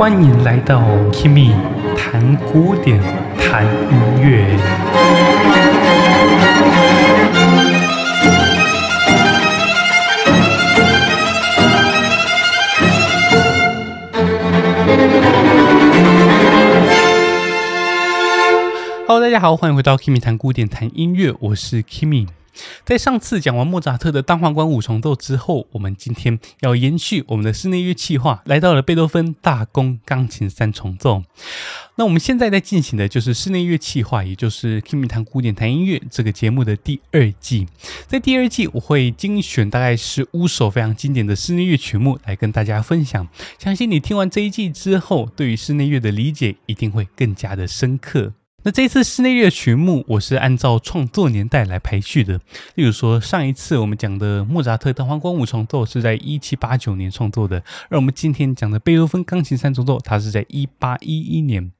欢迎来到 Kimmy 谈古典，谈音乐。Hello，大家好，欢迎回到 Kimmy 谈古典，谈音乐，我是 Kimmy。在上次讲完莫扎特的单簧管五重奏之后，我们今天要延续我们的室内乐企划，来到了贝多芬大公钢琴三重奏。那我们现在在进行的就是室内乐企划，也就是 Kimi 谈古典谈音乐这个节目的第二季。在第二季，我会精选大概十五首非常经典的室内乐曲目来跟大家分享。相信你听完这一季之后，对于室内乐的理解一定会更加的深刻。那这次室内乐曲目，我是按照创作年代来排序的。例如说，上一次我们讲的莫扎特单簧管五重奏是在一七八九年创作的，而我们今天讲的贝多芬钢琴三重奏，它是在一八一一年。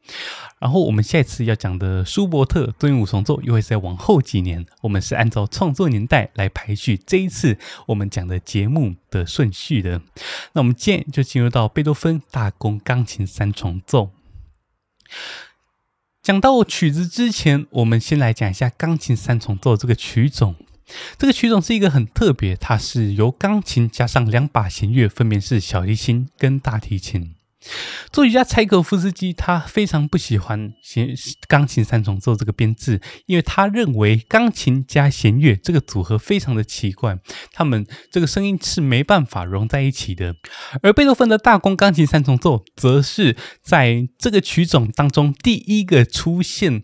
然后我们下一次要讲的舒伯特多音五重奏，又会再往后几年。我们是按照创作年代来排序这一次我们讲的节目的顺序的。那我们今天就进入到贝多芬大公钢琴三重奏。讲到曲子之前，我们先来讲一下钢琴三重奏这个曲种。这个曲种是一个很特别，它是由钢琴加上两把弦乐，分别是小提琴跟大提琴。作曲家柴可夫斯基他非常不喜欢弦钢琴三重奏这个编制，因为他认为钢琴加弦乐这个组合非常的奇怪，他们这个声音是没办法融在一起的。而贝多芬的大公钢琴三重奏，则是在这个曲种当中第一个出现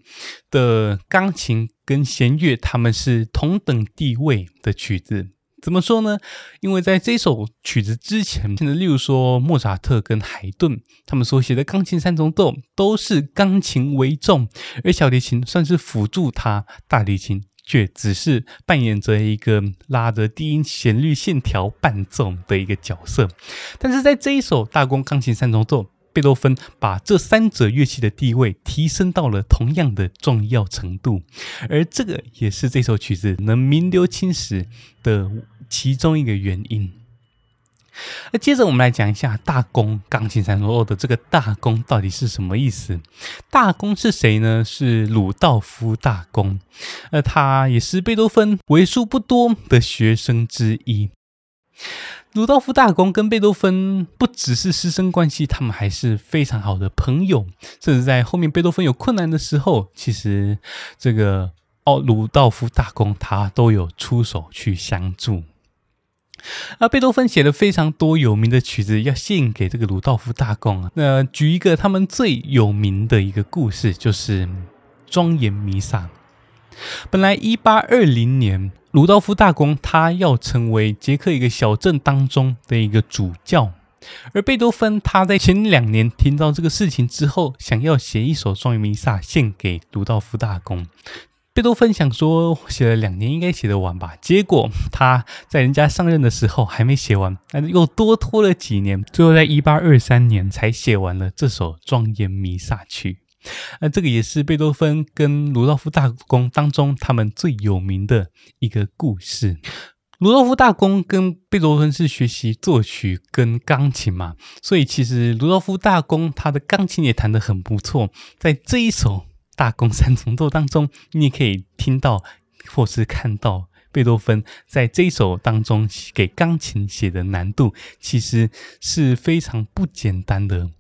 的钢琴跟弦乐，他们是同等地位的曲子。怎么说呢？因为在这首曲子之前，现在例如说莫扎特跟海顿他们所写的钢琴三重奏都是钢琴为重，而小提琴算是辅助它，大提琴却只是扮演着一个拉着低音旋律线条伴奏的一个角色。但是在这一首大公钢琴三重奏，贝多芬把这三者乐器的地位提升到了同样的重要程度，而这个也是这首曲子能名留青史的其中一个原因。那接着我们来讲一下大公钢琴三重奏的这个大公到底是什么意思？大公是谁呢？是鲁道夫大公，而他也是贝多芬为数不多的学生之一。鲁道夫大公跟贝多芬不只是师生关系，他们还是非常好的朋友。甚至在后面贝多芬有困难的时候，其实这个哦，鲁道夫大公他都有出手去相助。而贝多芬写了非常多有名的曲子要献给这个鲁道夫大公啊。那举一个他们最有名的一个故事，就是庄严弥撒。本来一八二零年，鲁道夫大公他要成为捷克一个小镇当中的一个主教，而贝多芬他在前两年听到这个事情之后，想要写一首庄严弥撒献给鲁道夫大公。贝多芬想说写了两年应该写得完吧，结果他在人家上任的时候还没写完，那又多拖了几年，最后在一八二三年才写完了这首庄严弥撒曲。那这个也是贝多芬跟鲁道夫大公当中他们最有名的一个故事。鲁道夫大公跟贝多芬是学习作曲跟钢琴嘛，所以其实鲁道夫大公他的钢琴也弹得很不错。在这一首大公三重奏当中，你也可以听到或是看到贝多芬在这一首当中给钢琴写的难度，其实是非常不简单的。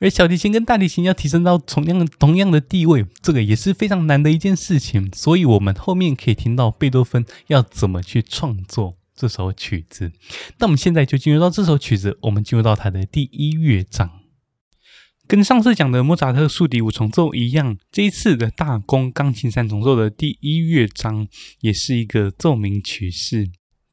而小提琴跟大提琴要提升到同样同样的地位，这个也是非常难的一件事情。所以，我们后面可以听到贝多芬要怎么去创作这首曲子。那我们现在就进入到这首曲子，我们进入到它的第一乐章。跟上次讲的莫扎特竖笛五重奏一样，这一次的大公钢琴三重奏的第一乐章也是一个奏鸣曲式。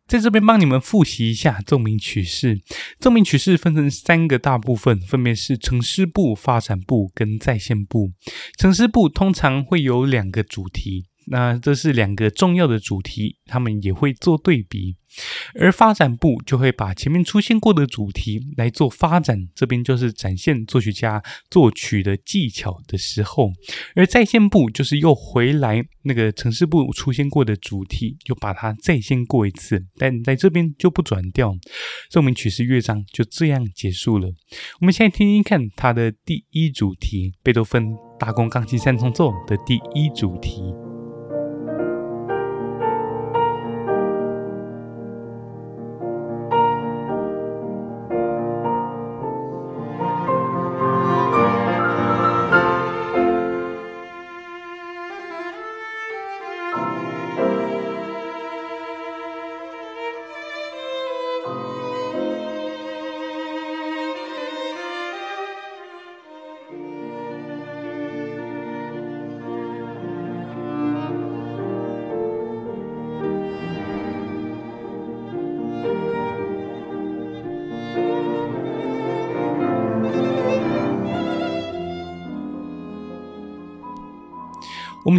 在这边帮你们复习一下奏鸣曲式。奏鸣曲式分成三个大部分，分别是呈示部、发展部跟再现部。呈示部通常会有两个主题，那这是两个重要的主题，他们也会做对比。而发展部就会把前面出现过的主题来做发展，这边就是展现作曲家作曲的技巧的时候；而再现部就是又回来那个呈示部出现过的主题，又把它再现过一次，但在这边就不转调。奏鸣曲式乐章就这样结束了。我们现在听听看它的第一主题——贝多芬大公钢琴三重奏的第一主题。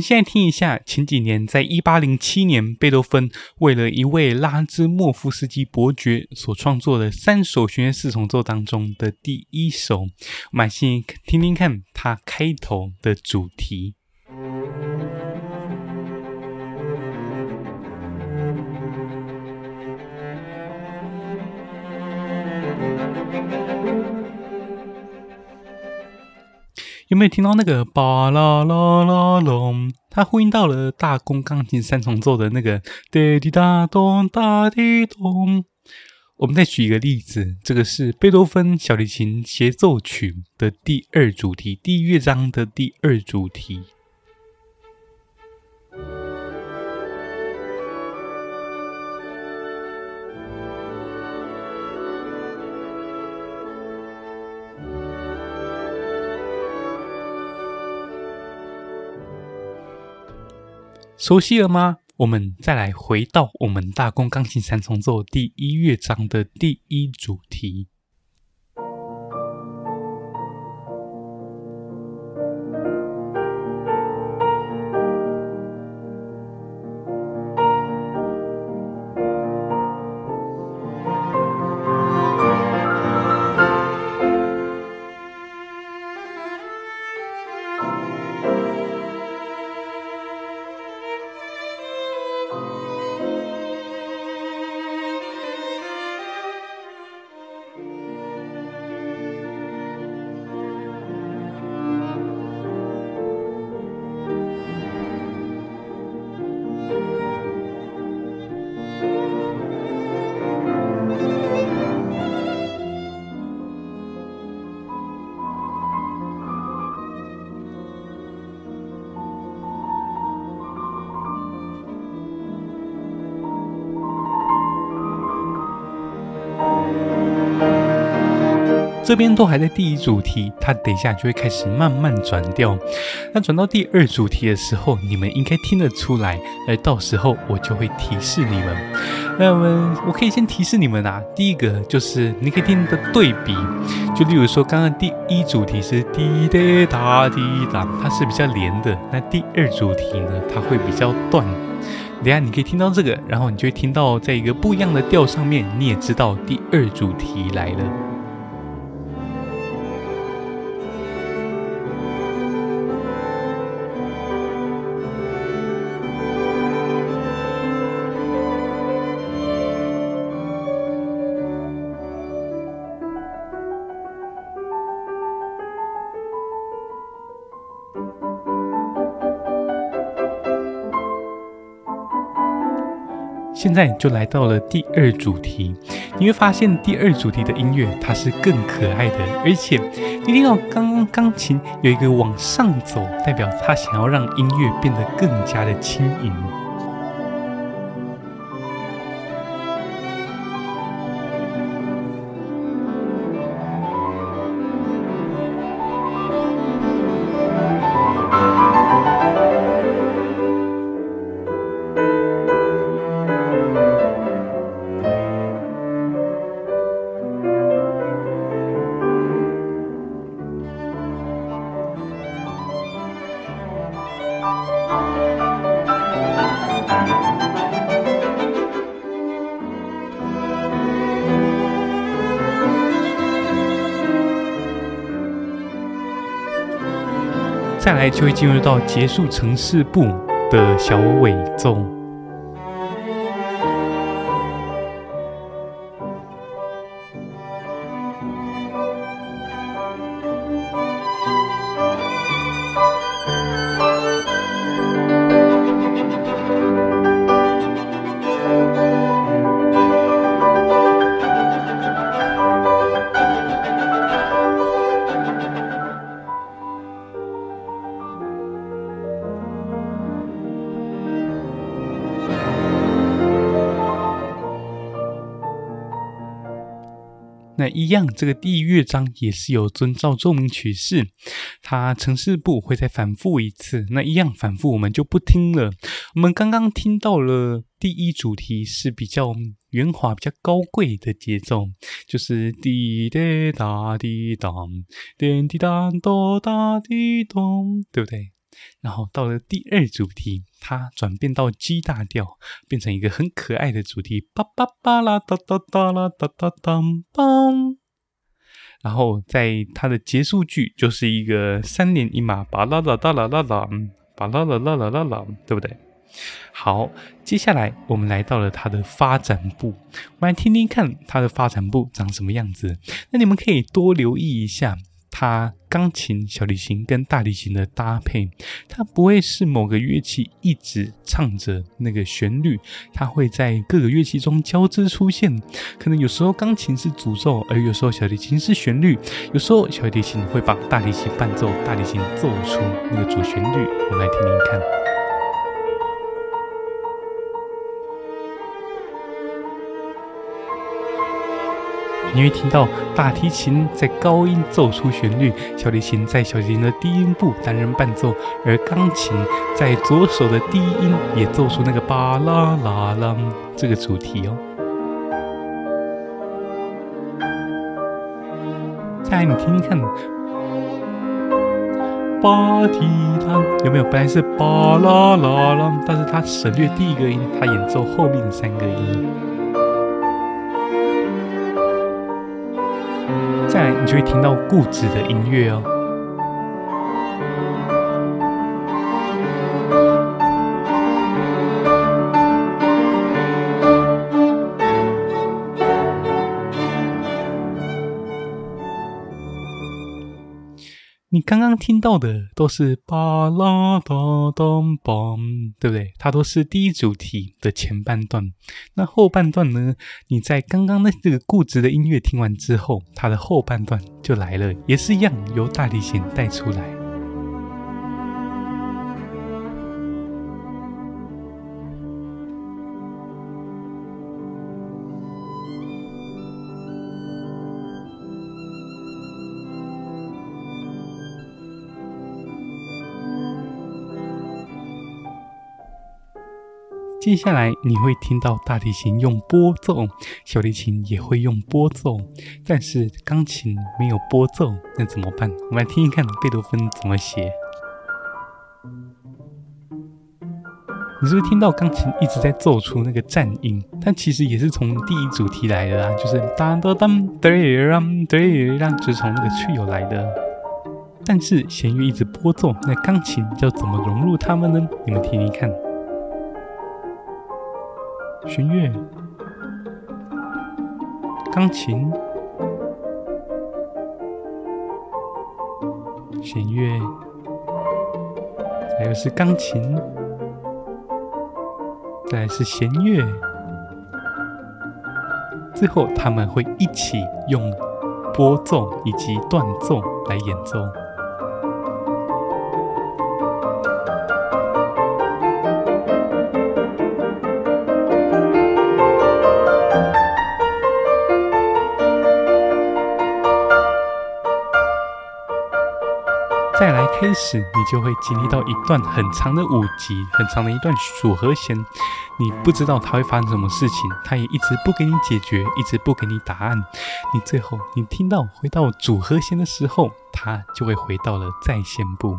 现在听一下前几年，在一八零七年，贝多芬为了一位拉兹莫夫斯基伯爵所创作的三首弦乐四重奏当中的第一首。我们先听听看它开头的主题。没听到那个巴啦啦啦隆？它呼应到了大公钢琴三重奏的那个滴滴答咚哒滴咚。我们再举一个例子，这个是贝多芬小提琴协奏曲的第二主题，第一乐章的第二主题。熟悉了吗？我们再来回到我们大公钢琴三重奏第一乐章的第一主题。这边都还在第一主题，它等一下就会开始慢慢转调。那转到第二主题的时候，你们应该听得出来，而到时候我就会提示你们。那我们我可以先提示你们啊，第一个就是你可以听的对比，就例如说刚刚第一主题是滴答滴答，它是比较连的。那第二主题呢，它会比较断。等下你可以听到这个，然后你就会听到在一个不一样的调上面，你也知道第二主题来了。现在就来到了第二主题，你会发现第二主题的音乐它是更可爱的，而且你听到刚刚钢琴有一个往上走，代表它想要让音乐变得更加的轻盈。来就会进入到结束城市部的小尾奏。那一样，这个第一乐章也是有遵照奏鸣曲式，它呈示部会再反复一次。那一样反复，我们就不听了。我们刚刚听到了第一主题是比较圆滑、比较高贵的节奏，就是滴答答滴当，点滴答哆答滴咚，对不对？然后到了第二主题，它转变到 G 大调，变成一个很可爱的主题，叭叭叭啦哒哒哒啦哒哒当当。然后在它的结束句就是一个三连音嘛，巴啦啦哒啦啦啦，巴啦啦啦啦啦啦，对不对？好，接下来我们来到了它的发展部，我们来听听看它的发展部长什么样子。那你们可以多留意一下。它钢琴、小提琴跟大提琴的搭配，它不会是某个乐器一直唱着那个旋律，它会在各个乐器中交织出现。可能有时候钢琴是主奏，而有时候小提琴是旋律，有时候小提琴会把大提琴伴奏，大提琴奏出那个主旋律。我们来听听看。你会听到大提琴在高音奏出旋律，小提琴在小提琴的低音部担任伴奏，而钢琴在左手的低音也奏出那个巴啦啦啦这个主题哦。再来，你听听看，巴提弹有没有？本来是巴啦啦啦，但是它省略第一个音，它演奏后面的三个音。你就会听到固执的音乐哦。刚刚听到的都是巴拉哒哒梆，对不对？它都是第一主题的前半段。那后半段呢？你在刚刚那这个固执的音乐听完之后，它的后半段就来了，也是一样由大提琴带出来。接下来你会听到大提琴用拨奏，小提琴也会用拨奏，但是钢琴没有拨奏，那怎么办？我们来听听看贝多芬怎么写。你是不是听到钢琴一直在奏出那个颤音？但其实也是从第一主题来的啊，就是当当当对让对让，就是从那个 trio 来的。但是弦乐一直拨奏，那钢琴要怎么融入它们呢？你们听听看。弦乐、钢琴、弦乐，还有是钢琴，再来是弦乐，最后他们会一起用拨奏以及断奏来演奏。开始，你就会经历到一段很长的五级，很长的一段组和弦。你不知道它会发生什么事情，它也一直不给你解决，一直不给你答案。你最后你听到回到组和弦的时候，它就会回到了在线部。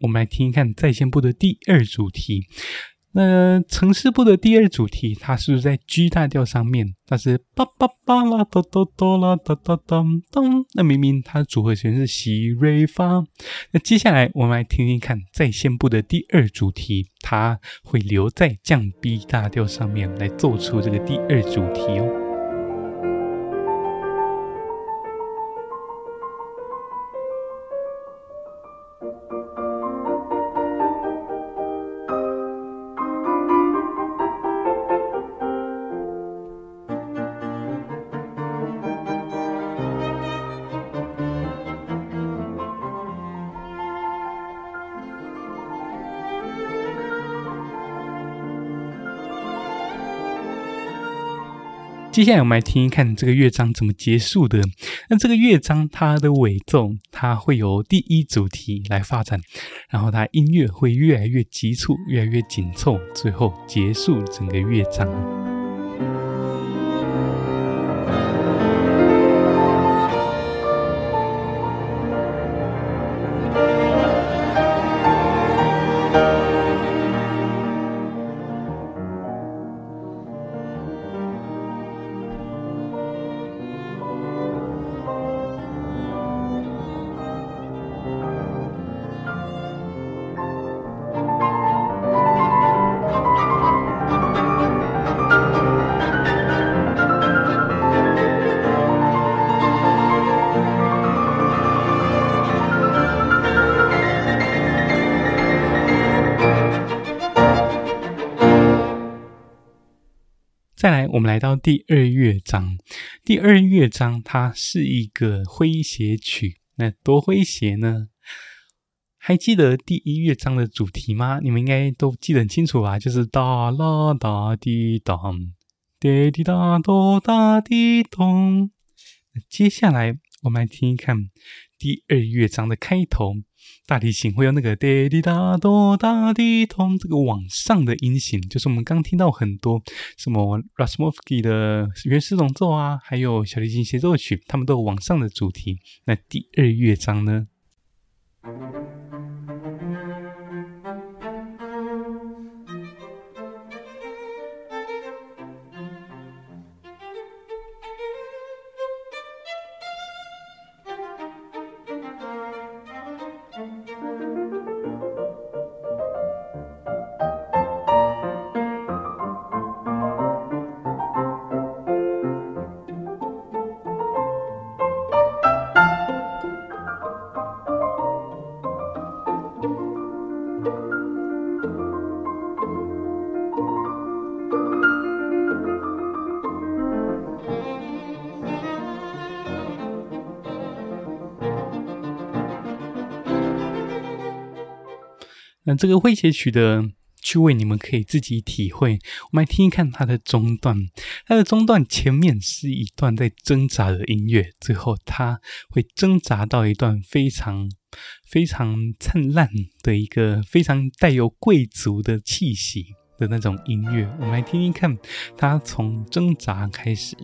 我们来听一看在线部的第二主题。那城市部的第二主题，它是不是在 G 大调上面？它是叭叭叭啦哆哆哆啦哒哒咚咚。那明明它的组合弦是西瑞发。那接下来我们来听听看在线部的第二主题，它会留在降 B 大调上面来做出这个第二主题哦。接下来我们来听一看这个乐章怎么结束的。那这个乐章它的尾奏，它会由第一主题来发展，然后它音乐会越来越急促，越来越紧凑，最后结束整个乐章。我们来到第二乐章。第二乐章它是一个诙谐曲，那多诙谐呢？还记得第一乐章的主题吗？你们应该都记得很清楚吧？就是哒啦哒滴咚，滴滴哒哆哒滴咚。接下来，我们来听一看第二乐章的开头。大提琴会有那个滴滴答哆大滴通，这个往上的音型，就是我们刚听到很多什么 Rasmovsky 的原始龙奏啊，还有小提琴协奏曲，他们都有往上的主题。那第二乐章呢？那这个诙谐曲的趣味，你们可以自己体会。我们来听一看它的中段，它的中段前面是一段在挣扎的音乐，最后它会挣扎到一段非常非常灿烂的一个非常带有贵族的气息的那种音乐。我们来听听看，它从挣扎开始。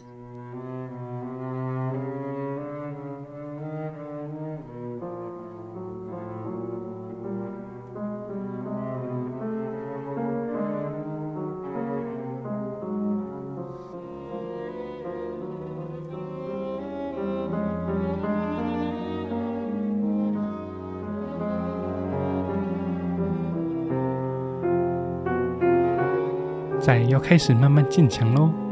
要开始慢慢渐强喽。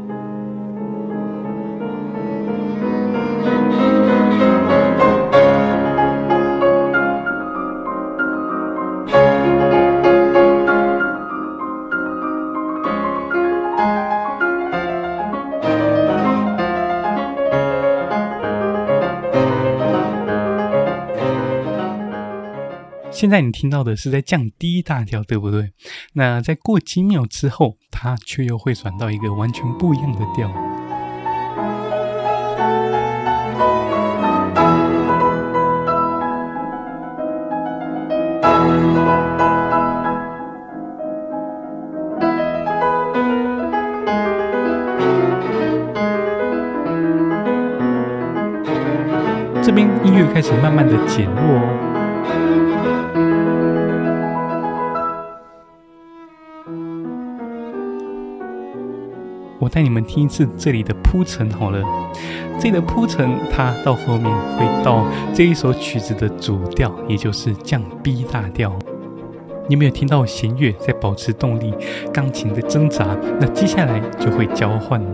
现在你听到的是在降低大调，对不对？那在过几秒之后，它却又会转到一个完全不一样的调。这边音乐开始慢慢的减弱哦。带你们听一次这里的铺陈好了。这里的铺陈，它到后面会到这一首曲子的主调，也就是降 B 大调。你有没有听到弦乐在保持动力，钢琴的挣扎？那接下来就会交换。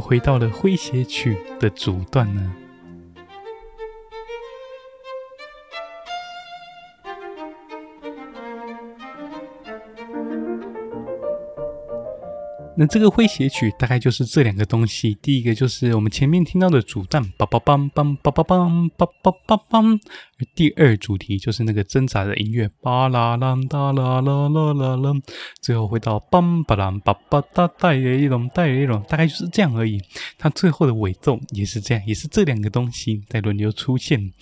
回到了诙谐曲的主段呢。那这个诙谐曲大概就是这两个东西，第一个就是我们前面听到的主战，梆梆梆梆梆梆梆梆梆梆梆，第二主题就是那个挣扎的音乐，巴啦啦哒啦啦啦啦啦，最后回到梆巴啦梆巴哒带一种带一种，大概就是这样而已。它最后的尾奏也是这样，也是这两个东西在轮流出现。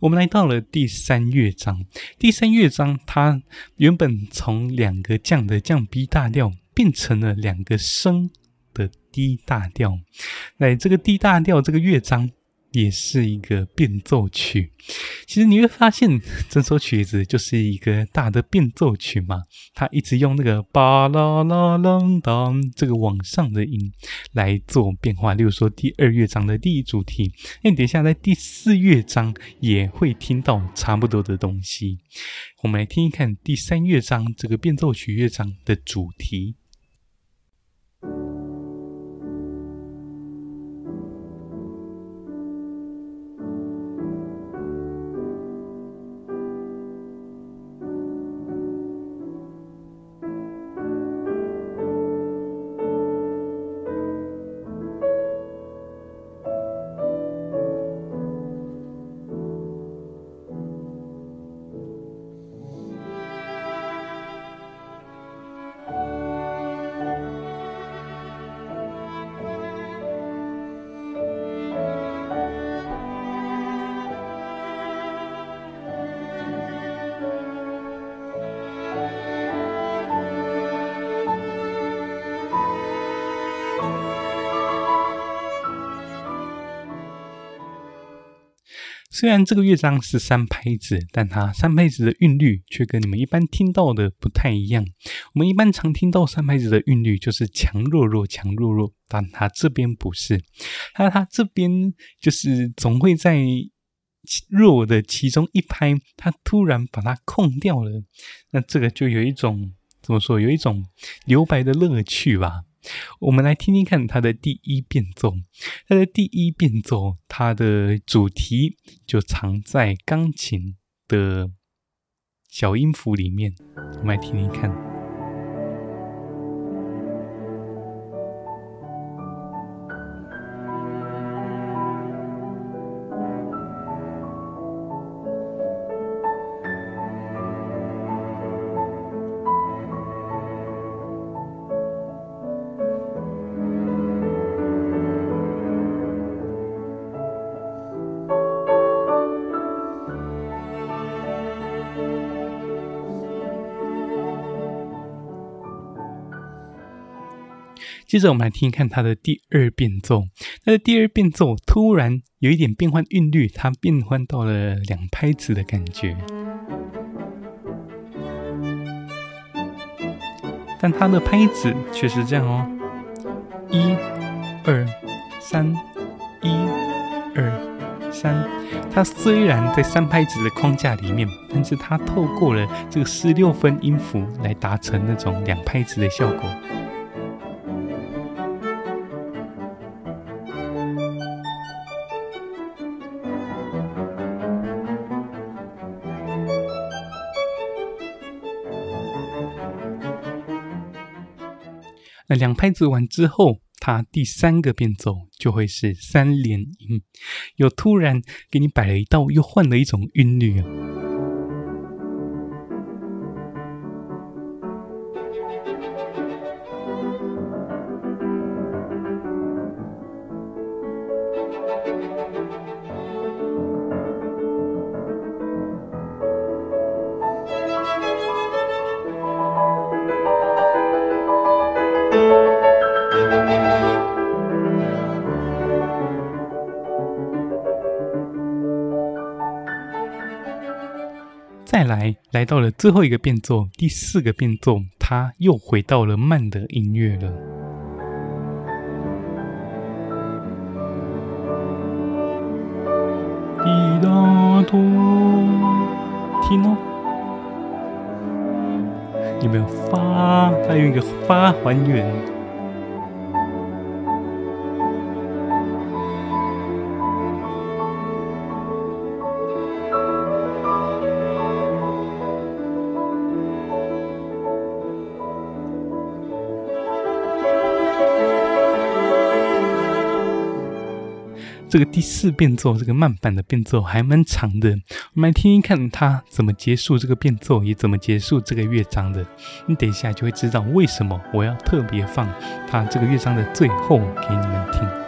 我们来到了第三乐章，第三乐章它原本从两个降的降 B 大调。变成了两个升的 D 大调，来，这个 D 大调这个乐章也是一个变奏曲。其实你会发现，这首曲子就是一个大的变奏曲嘛，它一直用那个巴啦啦啦当这个往上的音来做变化。例如说，第二乐章的第一主题，那你等一下在第四乐章也会听到差不多的东西。我们来听一看第三乐章这个变奏曲乐章的主题。虽然这个乐章是三拍子，但它三拍子的韵律却跟你们一般听到的不太一样。我们一般常听到三拍子的韵律就是强弱弱强弱弱，但它这边不是，它它这边就是总会在弱的其中一拍，它突然把它空掉了。那这个就有一种怎么说，有一种留白的乐趣吧。我们来听听看它的第一变奏。它的第一变奏，它的主题就藏在钢琴的小音符里面。我们来听听看。接着我们来听一看它的第二变奏。它的第二变奏突然有一点变换韵律，它变换到了两拍子的感觉。但它的拍子却是这样哦，一、二、三，一、二、三。它虽然在三拍子的框架里面，但是它透过了这个十六分音符来达成那种两拍子的效果。两拍子完之后，它第三个变奏就会是三连音，又突然给你摆了一道，又换了一种韵律。来，到了最后一个变奏，第四个变奏，它又回到了慢的音乐了。滴答多，听哦，有没有发？它用一个发还原。这个第四变奏，这个慢板的变奏还蛮长的，我们来听听看它怎么结束这个变奏，也怎么结束这个乐章的。你等一下就会知道为什么我要特别放它这个乐章的最后给你们听。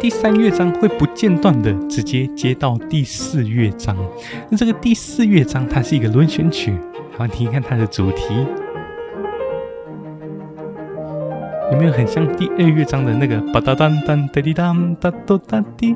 第三乐章会不间断的直接接到第四乐章。那这个第四乐章它是一个轮旋曲，好，听听看它的主题，有没有很像第二乐章的那个吧哒当当哒滴当哒哒哒滴？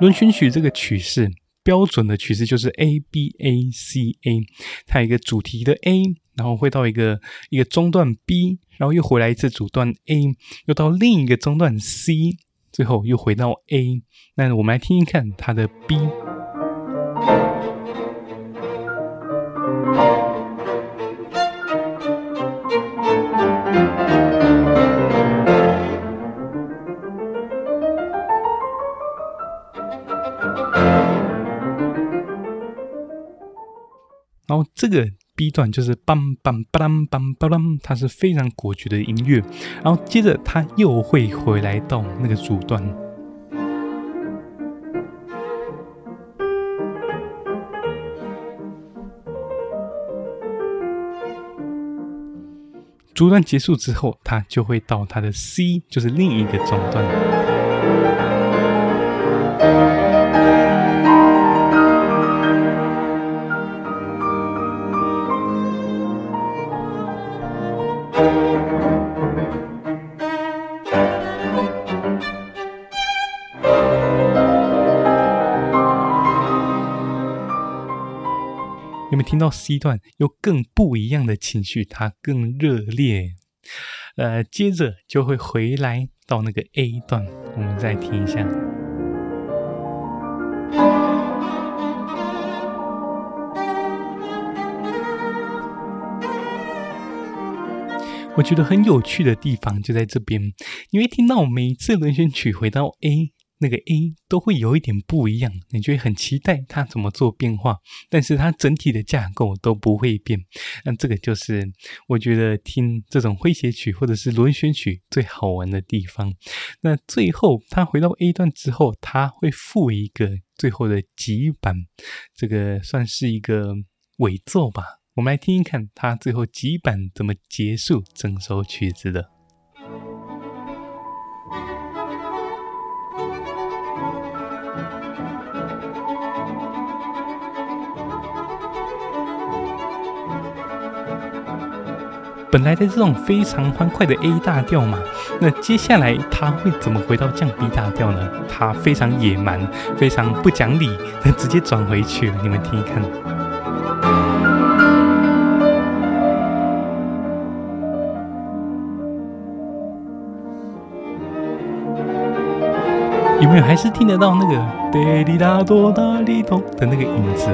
轮旋曲这个曲式标准的曲式就是 A B A C A，它有一个主题的 A。然后会到一个一个中段 B，然后又回来一次主段 A，又到另一个中段 C，最后又回到 A。那我们来听听看它的 B。这个。B 段就是梆梆梆梆梆梆，它是非常果决的音乐。然后接着它又会回来到那个主段，主段结束之后，它就会到它的 C，就是另一个中段。听到 C 段有更不一样的情绪？它更热烈。呃，接着就会回来到那个 A 段，我们再听一下。我觉得很有趣的地方就在这边，你会听到每一次轮旋曲回到 A，那个 A 都会有一点不一样，你就会很期待它怎么做变化，但是它整体的架构都不会变。那这个就是我觉得听这种诙谐曲或者是轮旋曲最好玩的地方。那最后它回到 A 段之后，它会附一个最后的急板，这个算是一个尾奏吧。我们来听一看它最后急板怎么结束整首曲子的。本来的这种非常欢快的 A 大调嘛，那接下来它会怎么回到降 B 大调呢？它非常野蛮，非常不讲理，它直接转回去了。你们听一看，有没有？还是听得到那个哒哩哒哆哒哩哆的那个影子？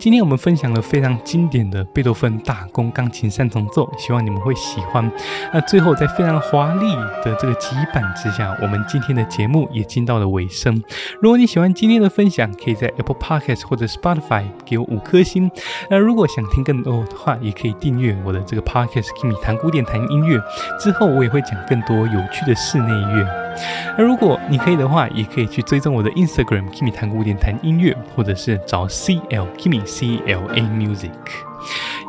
今天我们分享了非常经典的贝多芬大公钢琴三重奏，希望你们会喜欢。那最后在非常华丽的这个急板之下，我们今天的节目也进到了尾声。如果你喜欢今天的分享，可以在 Apple Podcast 或者 Spotify 给我五颗星。那如果想听更多的话，也可以订阅我的这个 Podcast Kimi 谈古典谈音乐。之后我也会讲更多有趣的室内乐。那如果你可以的话，也可以去追踪我的 Instagram Kimi 谈古典谈音乐，或者是找 CL Kimi C L A Music，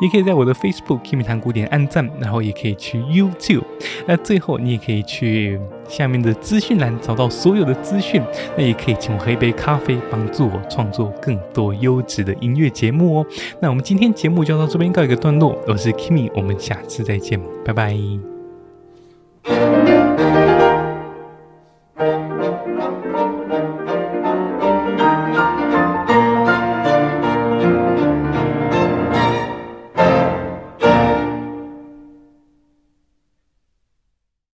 也可以在我的 Facebook Kimi 谈古典按赞，然后也可以去 YouTube。那最后你也可以去下面的资讯栏找到所有的资讯。那也可以请我喝一杯咖啡，帮助我创作更多优质的音乐节目哦。那我们今天节目就到这边告一个段落，我是 Kimi，我们下次再见，拜拜。